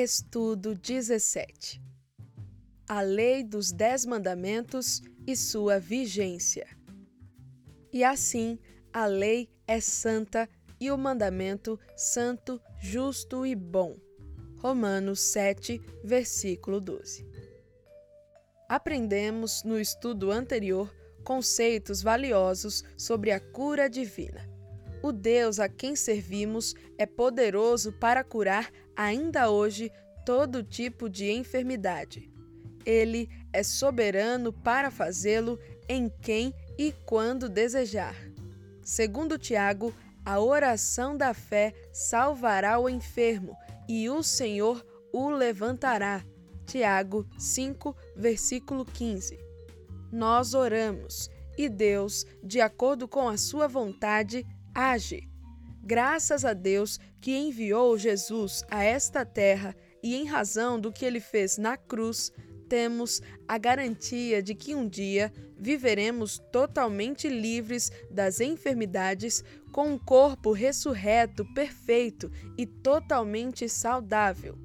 Estudo 17 A Lei dos Dez Mandamentos e sua vigência. E assim, a lei é santa e o mandamento santo, justo e bom. Romanos 7, versículo 12. Aprendemos no estudo anterior conceitos valiosos sobre a cura divina. O Deus a quem servimos é poderoso para curar ainda hoje todo tipo de enfermidade. Ele é soberano para fazê-lo em quem e quando desejar. Segundo Tiago, a oração da fé salvará o enfermo e o Senhor o levantará. Tiago 5, versículo 15. Nós oramos e Deus, de acordo com a sua vontade, age. Graças a Deus que enviou Jesus a esta terra e em razão do que ele fez na cruz, temos a garantia de que um dia viveremos totalmente livres das enfermidades, com um corpo ressurreto, perfeito e totalmente saudável.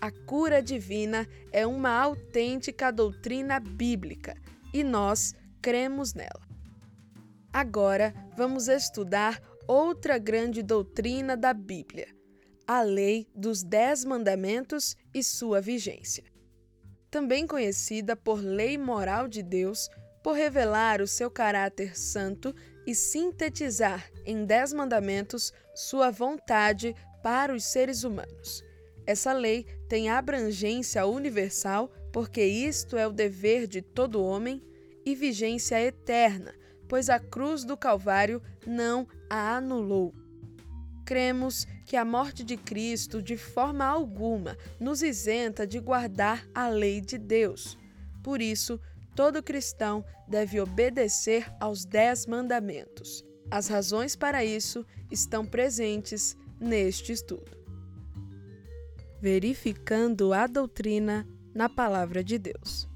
A cura divina é uma autêntica doutrina bíblica e nós cremos nela. Agora vamos estudar outra grande doutrina da Bíblia, a lei dos Dez Mandamentos e sua vigência. Também conhecida por lei moral de Deus, por revelar o seu caráter santo e sintetizar em Dez Mandamentos sua vontade para os seres humanos. Essa lei tem abrangência universal, porque isto é o dever de todo homem, e vigência eterna, pois a cruz do Calvário não a anulou. Cremos que a morte de Cristo, de forma alguma, nos isenta de guardar a lei de Deus. Por isso, todo cristão deve obedecer aos Dez Mandamentos. As razões para isso estão presentes neste estudo. Verificando a doutrina na Palavra de Deus.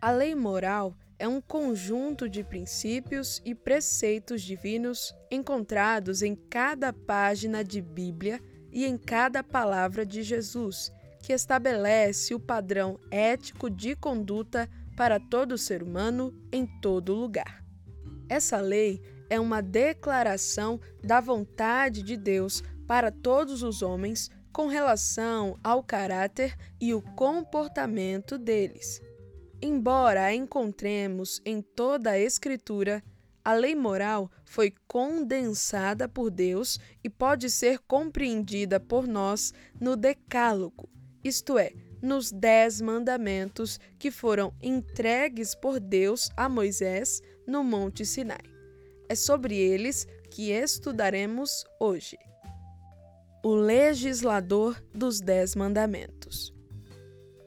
A lei moral é um conjunto de princípios e preceitos divinos encontrados em cada página de Bíblia e em cada palavra de Jesus, que estabelece o padrão ético de conduta para todo ser humano em todo lugar. Essa lei é uma declaração da vontade de Deus para todos os homens com relação ao caráter e o comportamento deles. Embora a encontremos em toda a Escritura, a lei moral foi condensada por Deus e pode ser compreendida por nós no Decálogo, isto é, nos Dez Mandamentos que foram entregues por Deus a Moisés no Monte Sinai. É sobre eles que estudaremos hoje. O legislador dos Dez Mandamentos.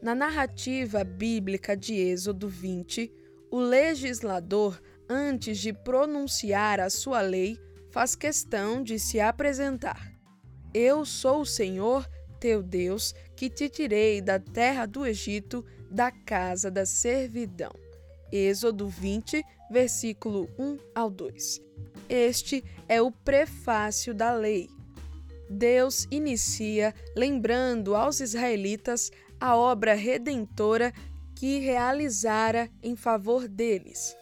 Na narrativa bíblica de Êxodo 20, o legislador, antes de pronunciar a sua lei, faz questão de se apresentar. Eu sou o Senhor, teu Deus, que te tirei da terra do Egito, da casa da servidão. Êxodo 20, versículo 1 ao 2. Este é o prefácio da lei. Deus inicia lembrando aos israelitas a obra redentora que realizara em favor deles.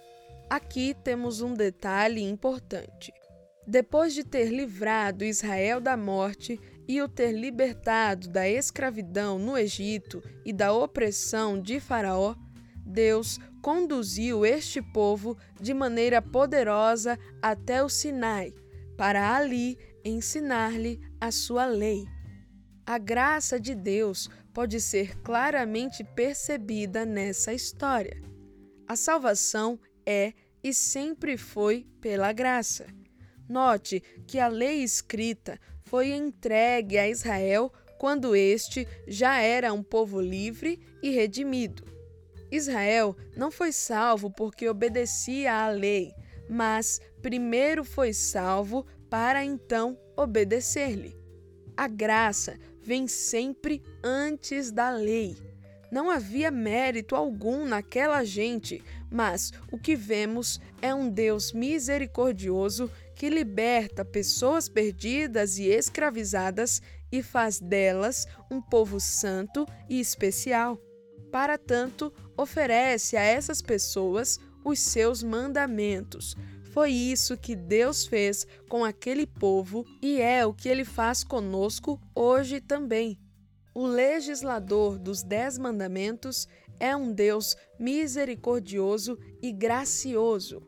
Aqui temos um detalhe importante. Depois de ter livrado Israel da morte e o ter libertado da escravidão no Egito e da opressão de Faraó, Deus conduziu este povo de maneira poderosa até o Sinai, para ali ensinar-lhe a sua lei. A graça de Deus pode ser claramente percebida nessa história. A salvação é e sempre foi pela graça. Note que a lei escrita foi entregue a Israel quando este já era um povo livre e redimido. Israel não foi salvo porque obedecia à lei, mas primeiro foi salvo para então obedecer-lhe. A graça vem sempre antes da lei. Não havia mérito algum naquela gente, mas o que vemos é um Deus misericordioso que liberta pessoas perdidas e escravizadas e faz delas um povo santo e especial. Para tanto, oferece a essas pessoas os seus mandamentos. Foi isso que Deus fez com aquele povo e é o que ele faz conosco hoje também. O legislador dos Dez Mandamentos é um Deus misericordioso e gracioso.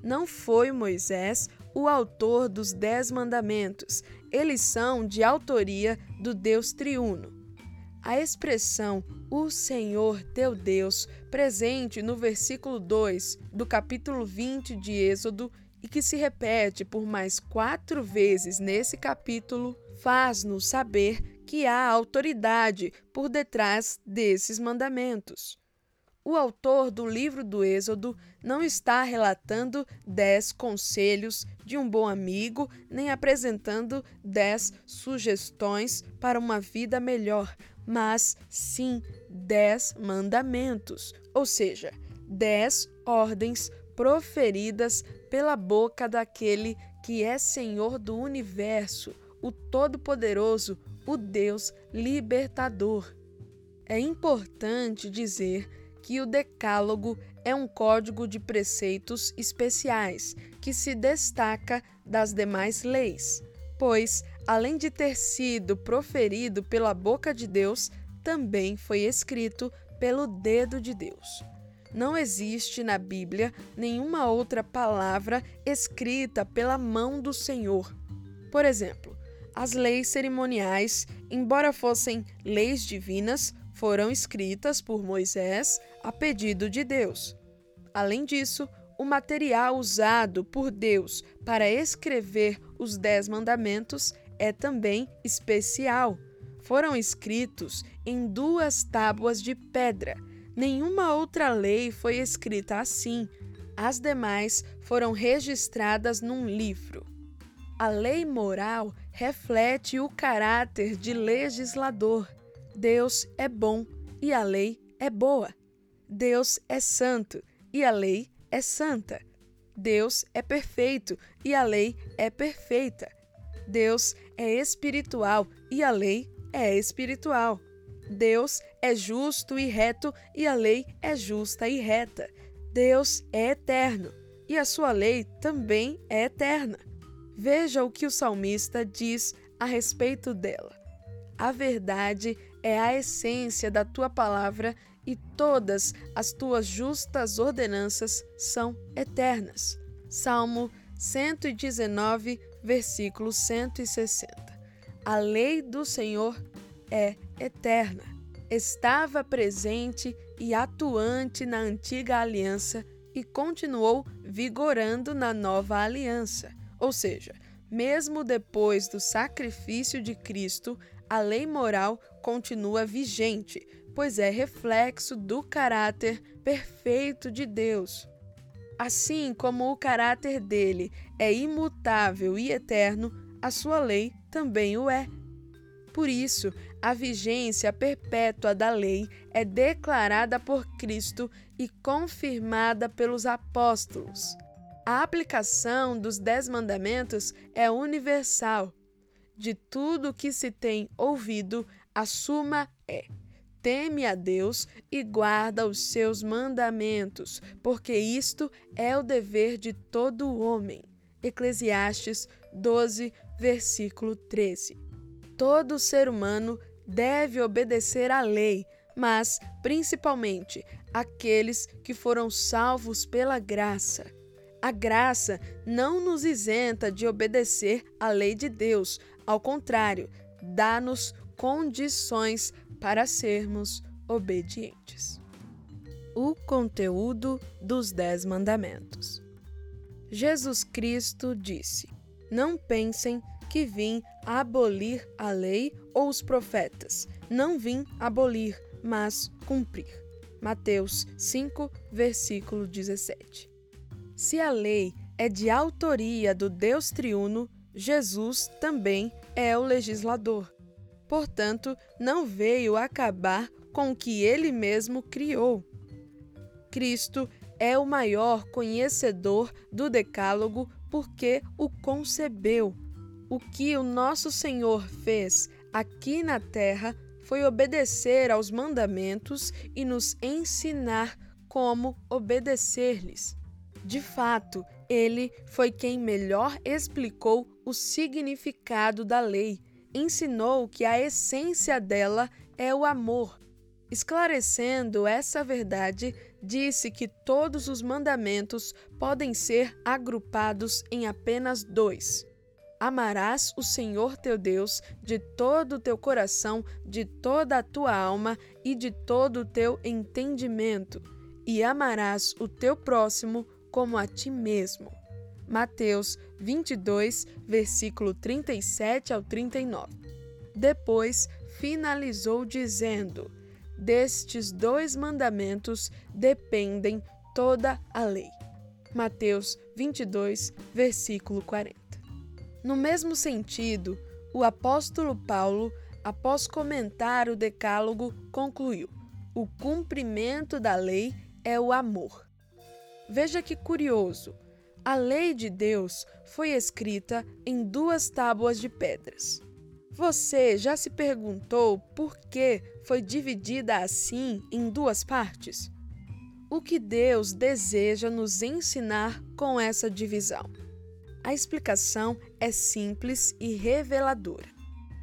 Não foi Moisés o autor dos Dez Mandamentos, eles são de autoria do Deus triuno. A expressão o Senhor teu Deus, presente no versículo 2 do capítulo 20 de Êxodo e que se repete por mais quatro vezes nesse capítulo, faz-nos saber que há autoridade por detrás desses mandamentos. O autor do livro do Êxodo não está relatando dez conselhos de um bom amigo, nem apresentando dez sugestões para uma vida melhor, mas sim dez mandamentos, ou seja, dez ordens proferidas pela boca daquele que é Senhor do universo, o Todo-Poderoso, o Deus libertador. É importante dizer que o Decálogo é um código de preceitos especiais que se destaca das demais leis, pois, além de ter sido proferido pela boca de Deus, também foi escrito pelo dedo de Deus. Não existe na Bíblia nenhuma outra palavra escrita pela mão do Senhor. Por exemplo, as leis cerimoniais, embora fossem leis divinas, foram escritas por Moisés a pedido de Deus. Além disso, o material usado por Deus para escrever os Dez Mandamentos é também especial. Foram escritos em duas tábuas de pedra. Nenhuma outra lei foi escrita assim. As demais foram registradas num livro. A lei moral reflete o caráter de legislador Deus é bom e a lei é boa. Deus é santo e a lei é santa. Deus é perfeito e a lei é perfeita. Deus é espiritual e a lei é espiritual. Deus é justo e reto e a lei é justa e reta. Deus é eterno e a sua lei também é eterna. Veja o que o salmista diz a respeito dela. A verdade é a essência da tua palavra e todas as tuas justas ordenanças são eternas. Salmo 119, versículo 160. A lei do Senhor é eterna. Estava presente e atuante na antiga aliança e continuou vigorando na nova aliança. Ou seja, mesmo depois do sacrifício de Cristo, a lei moral continua vigente, pois é reflexo do caráter perfeito de Deus. Assim como o caráter dele é imutável e eterno, a sua lei também o é. Por isso, a vigência perpétua da lei é declarada por Cristo e confirmada pelos apóstolos. A aplicação dos Dez Mandamentos é universal de tudo que se tem ouvido, a suma é: teme a Deus e guarda os seus mandamentos, porque isto é o dever de todo homem. Eclesiastes 12, versículo 13. Todo ser humano deve obedecer à lei, mas principalmente aqueles que foram salvos pela graça. A graça não nos isenta de obedecer à lei de Deus, ao contrário, dá-nos condições para sermos obedientes. O conteúdo dos Dez Mandamentos. Jesus Cristo disse: Não pensem que vim abolir a lei ou os profetas. Não vim abolir, mas cumprir. Mateus 5, versículo 17. Se a lei é de autoria do Deus triuno, Jesus também é o legislador. Portanto, não veio acabar com o que ele mesmo criou. Cristo é o maior conhecedor do Decálogo porque o concebeu. O que o nosso Senhor fez aqui na terra foi obedecer aos mandamentos e nos ensinar como obedecer-lhes. De fato, ele foi quem melhor explicou o significado da lei, ensinou que a essência dela é o amor. Esclarecendo essa verdade, disse que todos os mandamentos podem ser agrupados em apenas dois: Amarás o Senhor teu Deus de todo o teu coração, de toda a tua alma e de todo o teu entendimento, e amarás o teu próximo como a ti mesmo. Mateus 22, versículo 37 ao 39. Depois finalizou dizendo: Destes dois mandamentos dependem toda a lei. Mateus 22, versículo 40. No mesmo sentido, o apóstolo Paulo, após comentar o Decálogo, concluiu: o cumprimento da lei é o amor. Veja que curioso. A lei de Deus foi escrita em duas tábuas de pedras. Você já se perguntou por que foi dividida assim em duas partes? O que Deus deseja nos ensinar com essa divisão? A explicação é simples e reveladora.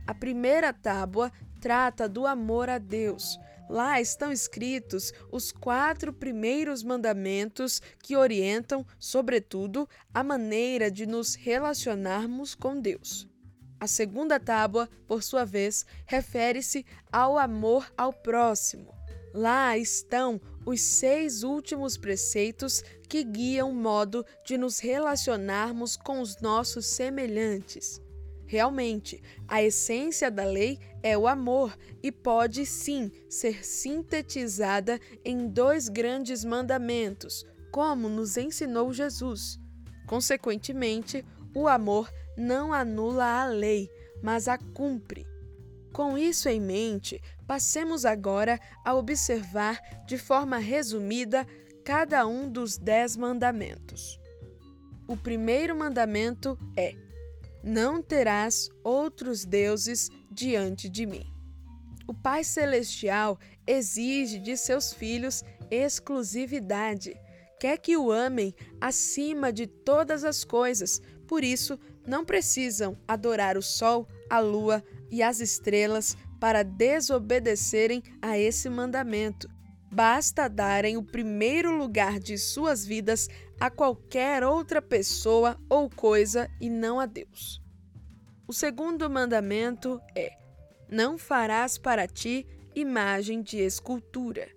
A primeira tábua trata do amor a Deus. Lá estão escritos os quatro primeiros mandamentos que orientam, sobretudo, a maneira de nos relacionarmos com Deus. A segunda tábua, por sua vez, refere-se ao amor ao próximo. Lá estão os seis últimos preceitos que guiam o modo de nos relacionarmos com os nossos semelhantes. Realmente, a essência da lei é o amor e pode sim ser sintetizada em dois grandes mandamentos, como nos ensinou Jesus. Consequentemente, o amor não anula a lei, mas a cumpre. Com isso em mente, passemos agora a observar de forma resumida cada um dos dez mandamentos. O primeiro mandamento é: Não terás outros deuses diante de mim. O Pai Celestial exige de seus filhos exclusividade. Quer que o amem acima de todas as coisas, por isso não precisam adorar o sol, a lua, e as estrelas para desobedecerem a esse mandamento. Basta darem o primeiro lugar de suas vidas a qualquer outra pessoa ou coisa e não a Deus. O segundo mandamento é: Não farás para ti imagem de escultura.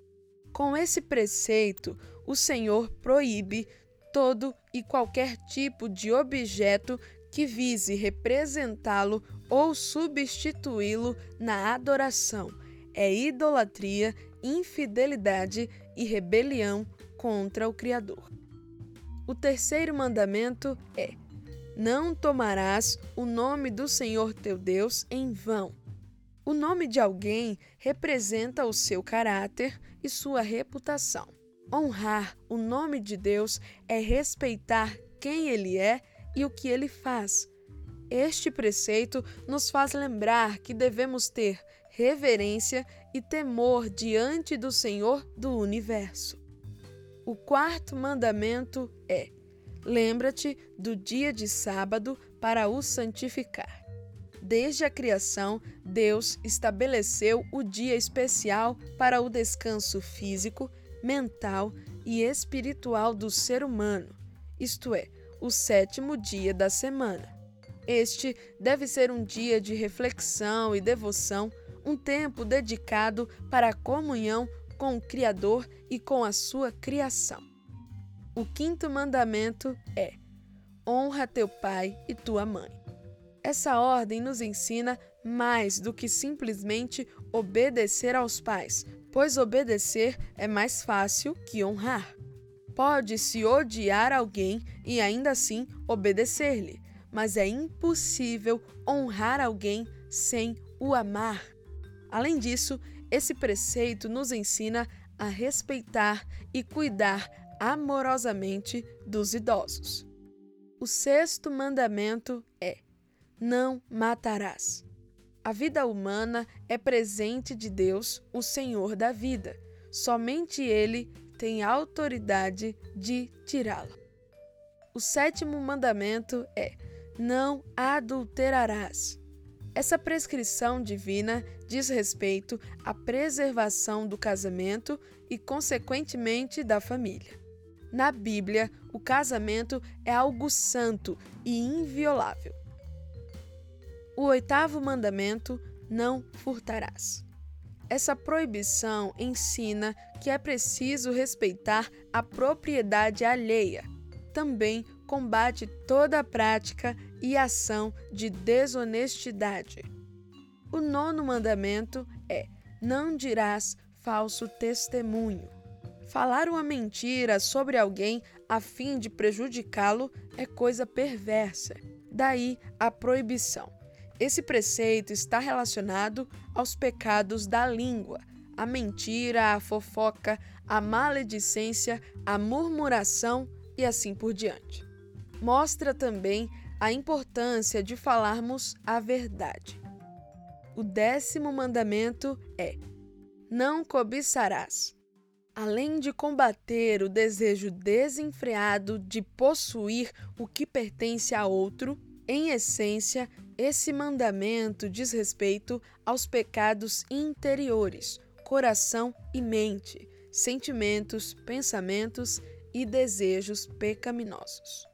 Com esse preceito, o Senhor proíbe todo e qualquer tipo de objeto que vise representá-lo ou substituí-lo na adoração. É idolatria, infidelidade e rebelião contra o Criador. O terceiro mandamento é: Não tomarás o nome do Senhor teu Deus em vão. O nome de alguém representa o seu caráter e sua reputação. Honrar o nome de Deus é respeitar quem ele é e o que ele faz. Este preceito nos faz lembrar que devemos ter reverência e temor diante do Senhor do universo. O quarto mandamento é: lembra-te do dia de sábado para o santificar. Desde a criação, Deus estabeleceu o dia especial para o descanso físico, mental e espiritual do ser humano, isto é, o sétimo dia da semana. Este deve ser um dia de reflexão e devoção, um tempo dedicado para a comunhão com o Criador e com a sua criação. O quinto mandamento é: honra teu pai e tua mãe. Essa ordem nos ensina mais do que simplesmente obedecer aos pais, pois obedecer é mais fácil que honrar. Pode-se odiar alguém e ainda assim obedecer-lhe, mas é impossível honrar alguém sem o amar. Além disso, esse preceito nos ensina a respeitar e cuidar amorosamente dos idosos. O sexto mandamento é: Não matarás. A vida humana é presente de Deus, o Senhor da vida. Somente Ele tem autoridade de tirá-la. O sétimo mandamento é: Não adulterarás. Essa prescrição divina diz respeito à preservação do casamento e, consequentemente, da família. Na Bíblia, o casamento é algo santo e inviolável. O oitavo mandamento: não furtarás. Essa proibição ensina que é preciso respeitar a propriedade alheia. Também combate toda a prática e ação de desonestidade. O nono mandamento é: não dirás falso testemunho. Falar uma mentira sobre alguém a fim de prejudicá-lo é coisa perversa. Daí a proibição. Esse preceito está relacionado aos pecados da língua, a mentira, a fofoca, a maledicência, a murmuração e assim por diante mostra também a importância de falarmos a verdade. O décimo mandamento é: Não cobiçarás. Além de combater o desejo desenfreado de possuir o que pertence a outro, em essência, esse mandamento diz respeito aos pecados interiores, coração e mente, sentimentos, pensamentos e desejos pecaminosos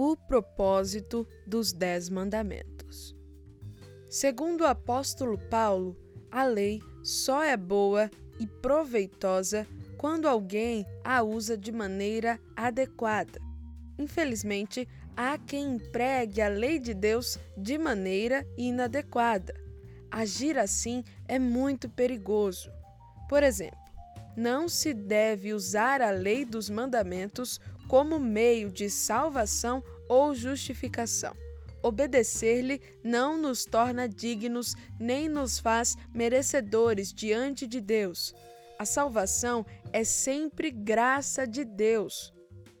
o propósito dos Dez Mandamentos. Segundo o apóstolo Paulo, a lei só é boa e proveitosa quando alguém a usa de maneira adequada. Infelizmente, há quem empregue a lei de Deus de maneira inadequada. Agir assim é muito perigoso. Por exemplo, não se deve usar a lei dos mandamentos como meio de salvação ou justificação. Obedecer-lhe não nos torna dignos nem nos faz merecedores diante de Deus. A salvação é sempre graça de Deus.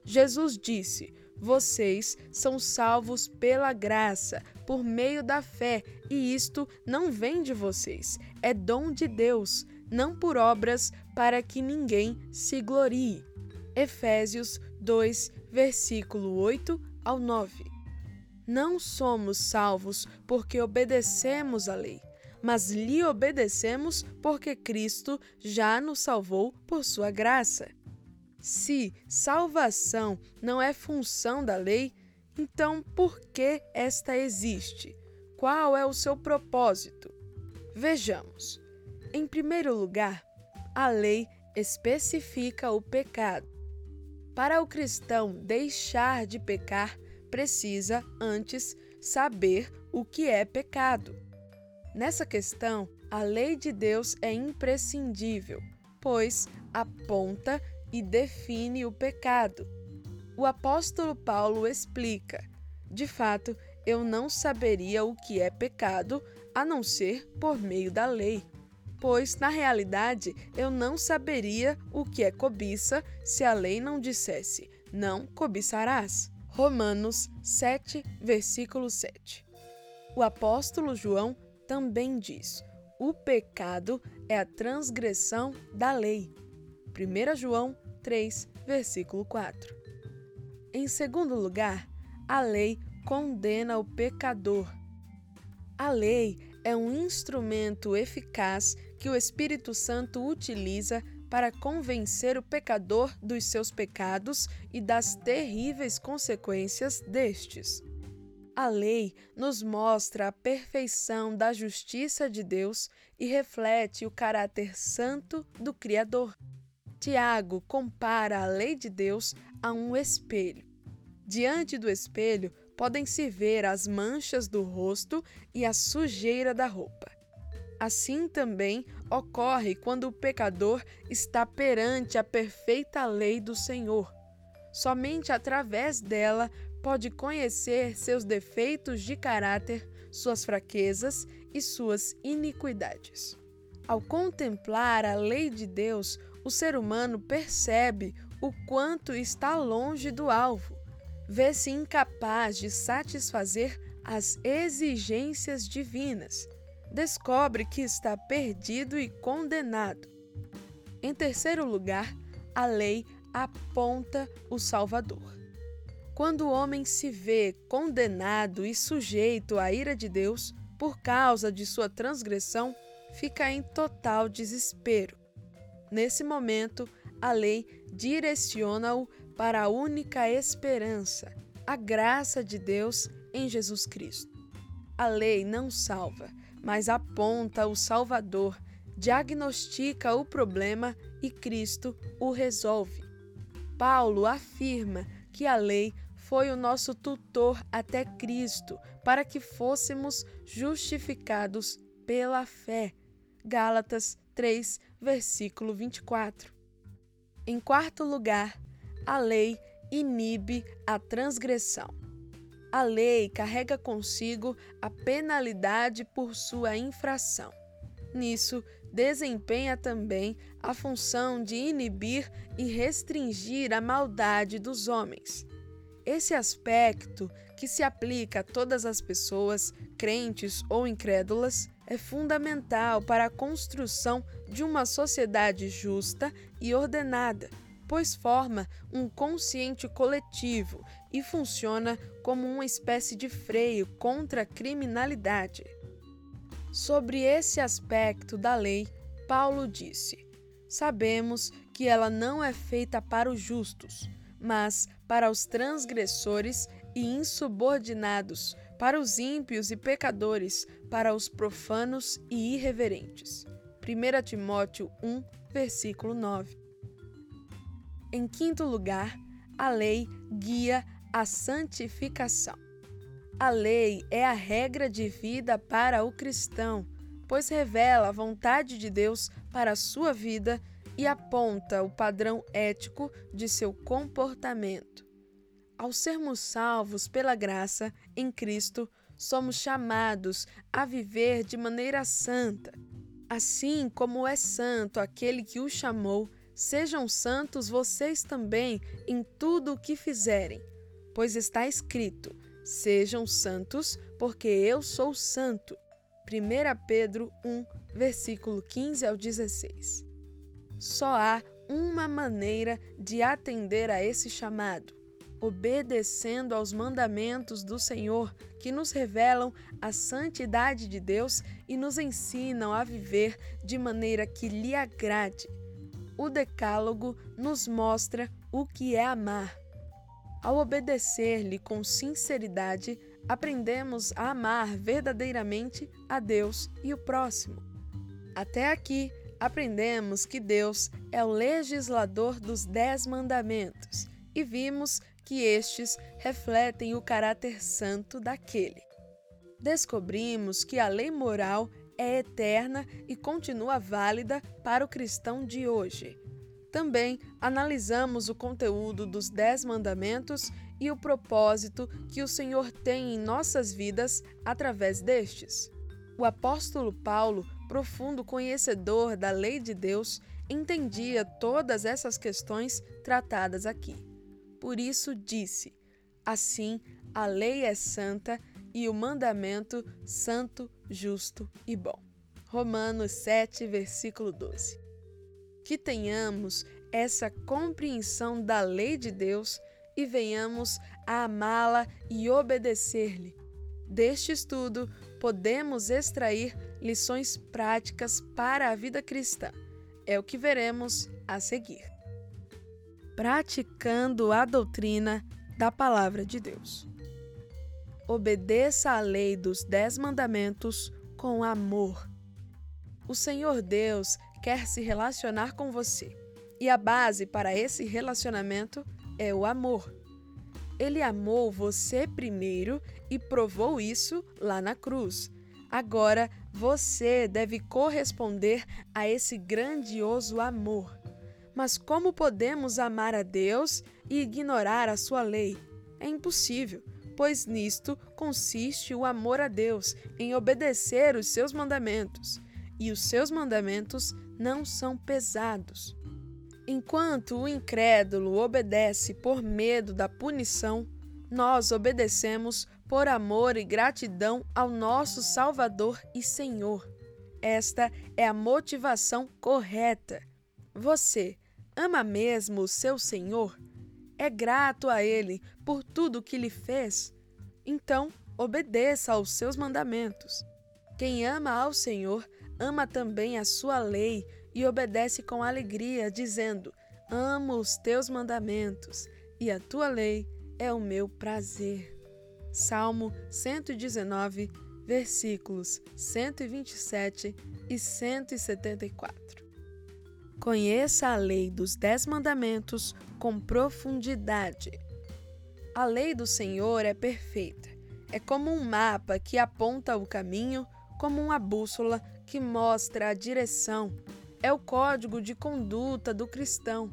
Jesus disse: Vocês são salvos pela graça, por meio da fé, e isto não vem de vocês, é dom de Deus, não por obras, para que ninguém se glorie. Efésios 2, versículo 8 ao 9. Não somos salvos porque obedecemos a lei, mas lhe obedecemos porque Cristo já nos salvou por sua graça. Se salvação não é função da lei, então por que esta existe? Qual é o seu propósito? Vejamos. Em primeiro lugar, a lei especifica o pecado. Para o cristão deixar de pecar, precisa antes saber o que é pecado. Nessa questão, a lei de Deus é imprescindível, pois aponta e define o pecado. O apóstolo Paulo explica: de fato, eu não saberia o que é pecado a não ser por meio da lei pois, na realidade, eu não saberia o que é cobiça se a lei não dissesse: não cobiçarás. Romanos 7, versículo 7. O apóstolo João também diz: o pecado é a transgressão da lei. 1 João 3, versículo 4. Em segundo lugar, a lei condena o pecador. A lei é um instrumento eficaz que o Espírito Santo utiliza para convencer o pecador dos seus pecados e das terríveis consequências destes. A lei nos mostra a perfeição da justiça de Deus e reflete o caráter santo do Criador. Tiago compara a lei de Deus a um espelho. Diante do espelho podem se ver as manchas do rosto e a sujeira da roupa. Assim também ocorre quando o pecador está perante a perfeita lei do Senhor. Somente através dela pode conhecer seus defeitos de caráter, suas fraquezas e suas iniquidades. Ao contemplar a lei de Deus, o ser humano percebe o quanto está longe do alvo. vê-se incapaz de satisfazer as exigências divinas, descobre que está perdido e condenado. Em terceiro lugar, a lei aponta o Salvador. Quando o homem se vê condenado e sujeito à ira de Deus por causa de sua transgressão, fica em total desespero. Nesse momento, a lei direciona-o para a única esperança, a graça de Deus em Jesus Cristo. A lei não salva, mas aponta o Salvador, diagnostica o problema e Cristo o resolve. Paulo afirma que a lei foi o nosso tutor até Cristo, para que fôssemos justificados pela fé. Gálatas 3, versículo 24. Em quarto lugar, a lei inibe a transgressão. A lei carrega consigo a penalidade por sua infração. Nisso, desempenha também a função de inibir e restringir a maldade dos homens. Esse aspecto, que se aplica a todas as pessoas, crentes ou incrédulas, é fundamental para a construção de uma sociedade justa e ordenada, pois forma um consciente coletivo e funciona como uma espécie de freio contra a criminalidade. Sobre esse aspecto da lei, Paulo disse: Sabemos que ela não é feita para os justos mas para os transgressores e insubordinados, para os ímpios e pecadores, para os profanos e irreverentes. 1 Timóteo 1, versículo 9. Em quinto lugar, a lei guia a santificação. A lei é a regra de vida para o cristão, pois revela a vontade de Deus para a sua vida e aponta o padrão ético de seu comportamento. Ao sermos salvos pela graça em Cristo, somos chamados a viver de maneira santa. Assim como é santo aquele que o chamou, sejam santos vocês também em tudo o que fizerem, pois está escrito: Sejam santos, porque eu sou santo. 1 Pedro 1, versículo 15 ao 16. Só há uma maneira de atender a esse chamado: obedecendo aos mandamentos do Senhor que nos revelam a santidade de Deus e nos ensinam a viver de maneira que lhe agrade. O Decálogo nos mostra o que é amar. Ao obedecer-lhe com sinceridade, aprendemos a amar verdadeiramente a Deus e o próximo. Até aqui, aprendemos que Deus é o legislador dos Dez Mandamentos e vimos que estes refletem o caráter santo daquele. Descobrimos que a lei moral é eterna e continua válida para o cristão de hoje. Também analisamos o conteúdo dos Dez Mandamentos e o propósito que o Senhor tem em nossas vidas através destes. O apóstolo Paulo profundo conhecedor da lei de Deus, entendia todas essas questões tratadas aqui. Por isso disse: Assim, a lei é santa e o mandamento santo, justo e bom. Romanos 7, versículo 12. Que tenhamos essa compreensão da lei de Deus e venhamos a amá-la e obedecer-lhe. Deste estudo, podemos extrair lições práticas para a vida cristã. É o que veremos a seguir. Praticando a doutrina da Palavra de Deus. Obedeça à lei dos Dez Mandamentos com amor. O Senhor Deus quer se relacionar com você e a base para esse relacionamento é o amor. Ele amou você primeiro e provou isso lá na cruz. Agora você deve corresponder a esse grandioso amor. Mas como podemos amar a Deus e ignorar a sua lei? É impossível, pois nisto consiste o amor a Deus, em obedecer os seus mandamentos. E os seus mandamentos não são pesados. Enquanto o incrédulo obedece por medo da punição, nós obedecemos por amor e gratidão ao nosso Salvador e Senhor. Esta é a motivação correta. Você ama mesmo o seu Senhor? É grato a Ele por tudo que lhe fez? Então, obedeça aos seus mandamentos. Quem ama ao Senhor, ama também a sua lei e obedece com alegria, dizendo: Amo os teus mandamentos e a tua lei é o meu prazer. Salmo 119, versículos 127 e 174. Conheça a lei dos Dez Mandamentos com profundidade. A lei do Senhor é perfeita. É como um mapa que aponta o caminho, como uma bússola que mostra a direção. É o código de conduta do cristão.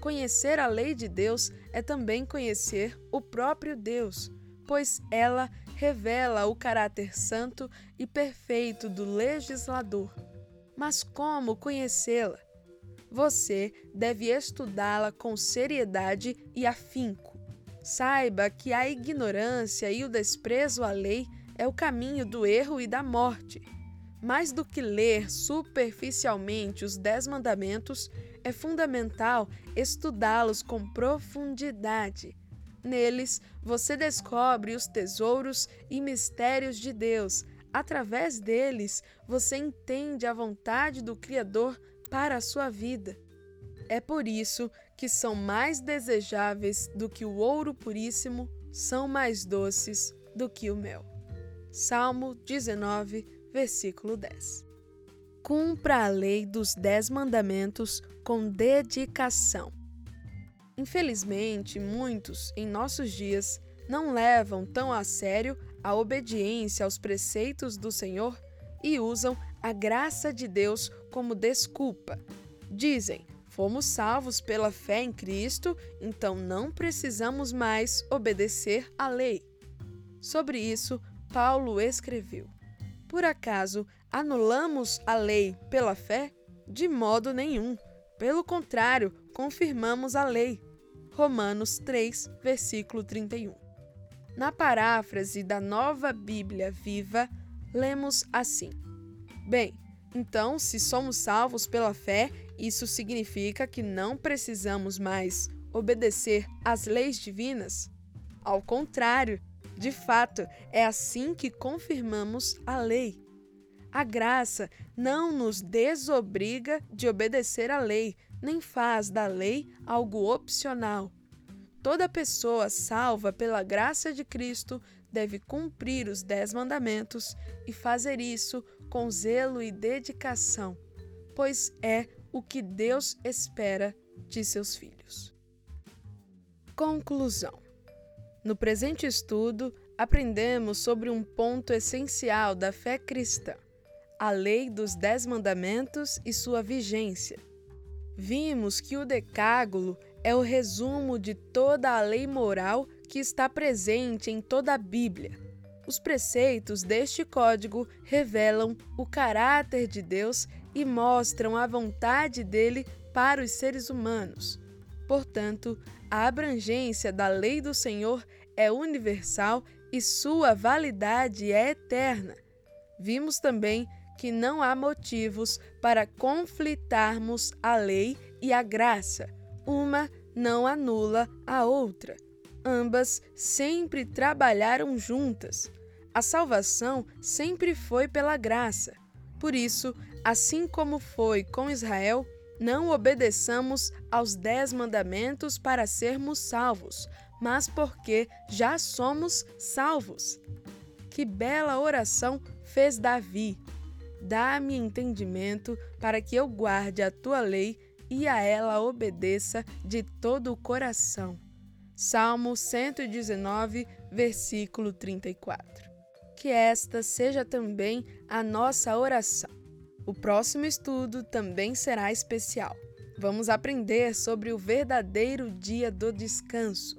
Conhecer a lei de Deus é também conhecer o próprio Deus, pois ela revela o caráter santo e perfeito do legislador. Mas como conhecê-la? Você deve estudá-la com seriedade e afinco. Saiba que a ignorância e o desprezo à lei é o caminho do erro e da morte. Mais do que ler superficialmente os Dez Mandamentos, é fundamental estudá-los com profundidade. Neles, você descobre os tesouros e mistérios de Deus. Através deles, você entende a vontade do Criador para a sua vida. É por isso que são mais desejáveis do que o ouro puríssimo, são mais doces do que o mel. Salmo 19, versículo 10. Cumpra a lei dos Dez Mandamentos com dedicação. Infelizmente, muitos, em nossos dias, não levam tão a sério a obediência aos preceitos do Senhor e usam a graça de Deus como desculpa. Dizem: fomos salvos pela fé em Cristo, então não precisamos mais obedecer à lei. Sobre isso, Paulo escreveu: Por acaso anulamos a lei pela fé? De modo nenhum. Pelo contrário, confirmamos a lei. Romanos 3, versículo 31. Na paráfrase da Nova Bíblia Viva, lemos assim: Bem, então, se somos salvos pela fé, isso significa que não precisamos mais obedecer às leis divinas? Ao contrário, de fato, é assim que confirmamos a lei. A graça não nos desobriga de obedecer à lei, nem faz da lei algo opcional. Toda pessoa salva pela graça de Cristo deve cumprir os dez mandamentos e fazer isso com zelo e dedicação, pois é o que Deus espera de seus filhos. Conclusão: No presente estudo, aprendemos sobre um ponto essencial da fé cristã, a lei dos Dez Mandamentos e sua vigência. Vimos que o Decágulo é o resumo de toda a lei moral que está presente em toda a Bíblia os preceitos deste código revelam o caráter de Deus e mostram a vontade dele para os seres humanos. Portanto, a abrangência da lei do Senhor é universal e sua validade é eterna. Vimos também que não há motivos para conflitarmos a lei e a graça. Uma não anula a outra. Ambas sempre trabalharam juntas. A salvação sempre foi pela graça. Por isso, assim como foi com Israel, não obedeçamos aos dez mandamentos para sermos salvos, mas porque já somos salvos. Que bela oração fez Davi! Dá-me entendimento para que eu guarde a tua lei e a ela obedeça de todo o coração. Salmo 119, versículo 34 que esta seja também a nossa oração. O próximo estudo também será especial. Vamos aprender sobre o verdadeiro dia do descanso.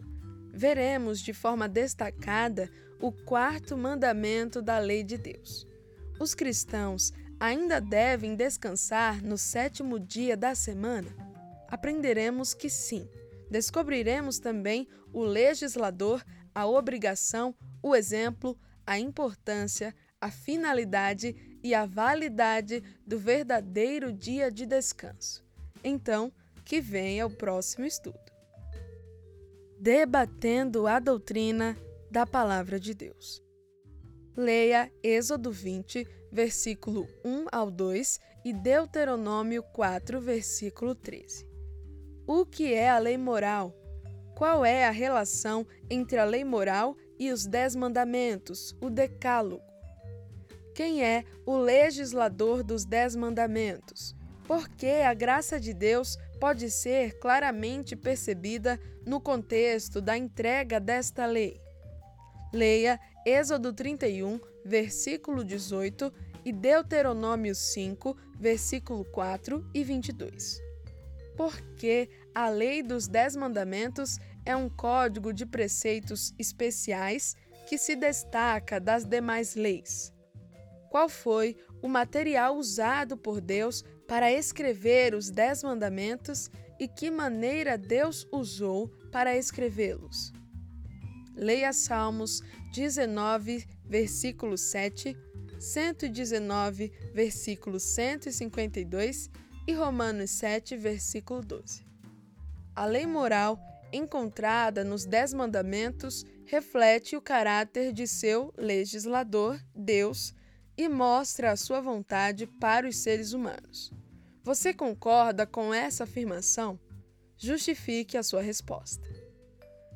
Veremos de forma destacada o quarto mandamento da lei de Deus. Os cristãos ainda devem descansar no sétimo dia da semana? Aprenderemos que sim. Descobriremos também o legislador a obrigação, o exemplo, a importância, a finalidade e a validade do verdadeiro dia de descanso. Então, que venha o próximo estudo. Debatendo a doutrina da Palavra de Deus. Leia Êxodo 20, versículo 1 ao 2 e Deuteronômio 4, versículo 13. O que é a lei moral? Qual é a relação entre a lei moral e os Dez Mandamentos, o Decálogo? Quem é o legislador dos Dez Mandamentos? Porque a graça de Deus pode ser claramente percebida no contexto da entrega desta lei. Leia Êxodo 31, versículo 18 e Deuteronômio 5, versículo 4 e 22. Porque a lei dos Dez Mandamentos é um código de preceitos especiais que se destaca das demais leis. Qual foi o material usado por Deus para escrever os Dez Mandamentos e que maneira Deus usou para escrevê-los? Leia Salmos 19, versículo 7, 119, versículo 152 e Romanos 7, versículo 12. A lei moral encontrada nos Dez Mandamentos reflete o caráter de seu legislador, Deus, e mostra a sua vontade para os seres humanos. Você concorda com essa afirmação? Justifique a sua resposta.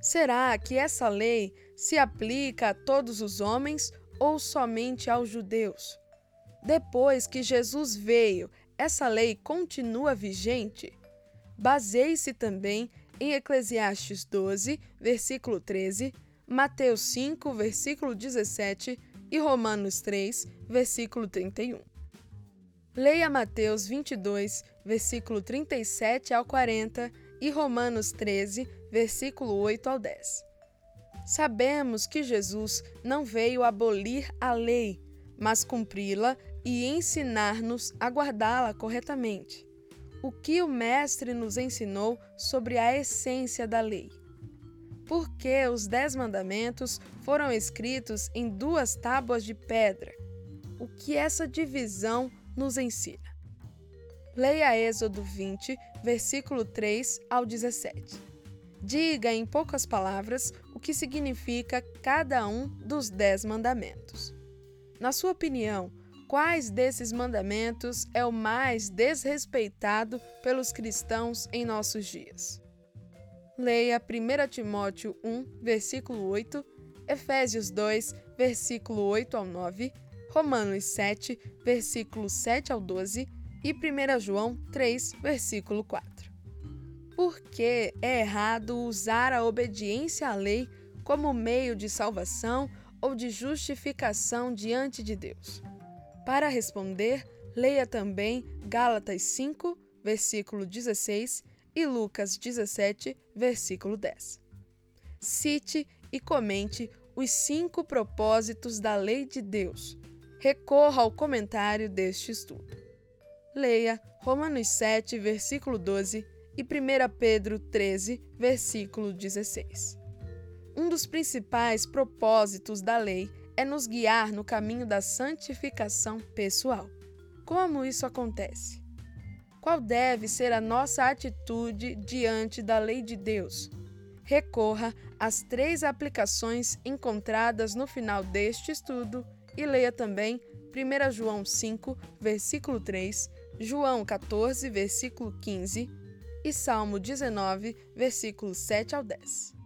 Será que essa lei se aplica a todos os homens ou somente aos judeus? Depois que Jesus veio, essa lei continua vigente? Baseie-se também em Eclesiastes 12, versículo 13, Mateus 5, versículo 17 e Romanos 3, versículo 31. Leia Mateus 22, versículo 37 ao 40 e Romanos 13, versículo 8 ao 10. Sabemos que Jesus não veio abolir a lei, mas cumpri-la e ensinar-nos a guardá-la corretamente. O que o Mestre nos ensinou sobre a essência da lei? Por que os Dez Mandamentos foram escritos em duas tábuas de pedra? O que essa divisão nos ensina? Leia Êxodo 20, versículo 3 ao 17. Diga em poucas palavras o que significa cada um dos dez mandamentos. Na sua opinião, quais desses mandamentos é o mais desrespeitado pelos cristãos em nossos dias? Leia 1 Timóteo 1, versículo 8, Efésios 2, versículo 8 ao 9, Romanos 7, versículo 7 ao 12 e 1 João 3, versículo 4. Por que é errado usar a obediência à lei como meio de salvação ou de justificação diante de Deus? Para responder, leia também Gálatas 5, versículo 16 e Lucas 17, versículo 10. Cite e comente os cinco propósitos da lei de Deus. Recorra ao comentário deste estudo. Leia Romanos 7, versículo 12 e 1 Pedro 13, versículo 16. Um dos principais propósitos da lei é nos guiar no caminho da santificação pessoal. Como isso acontece? Qual deve ser a nossa atitude diante da lei de Deus? Recorra às três aplicações encontradas no final deste estudo e leia também 1 João 5, versículo 3 João 14, versículo 15 e Salmo 19, versículos 7 ao 10.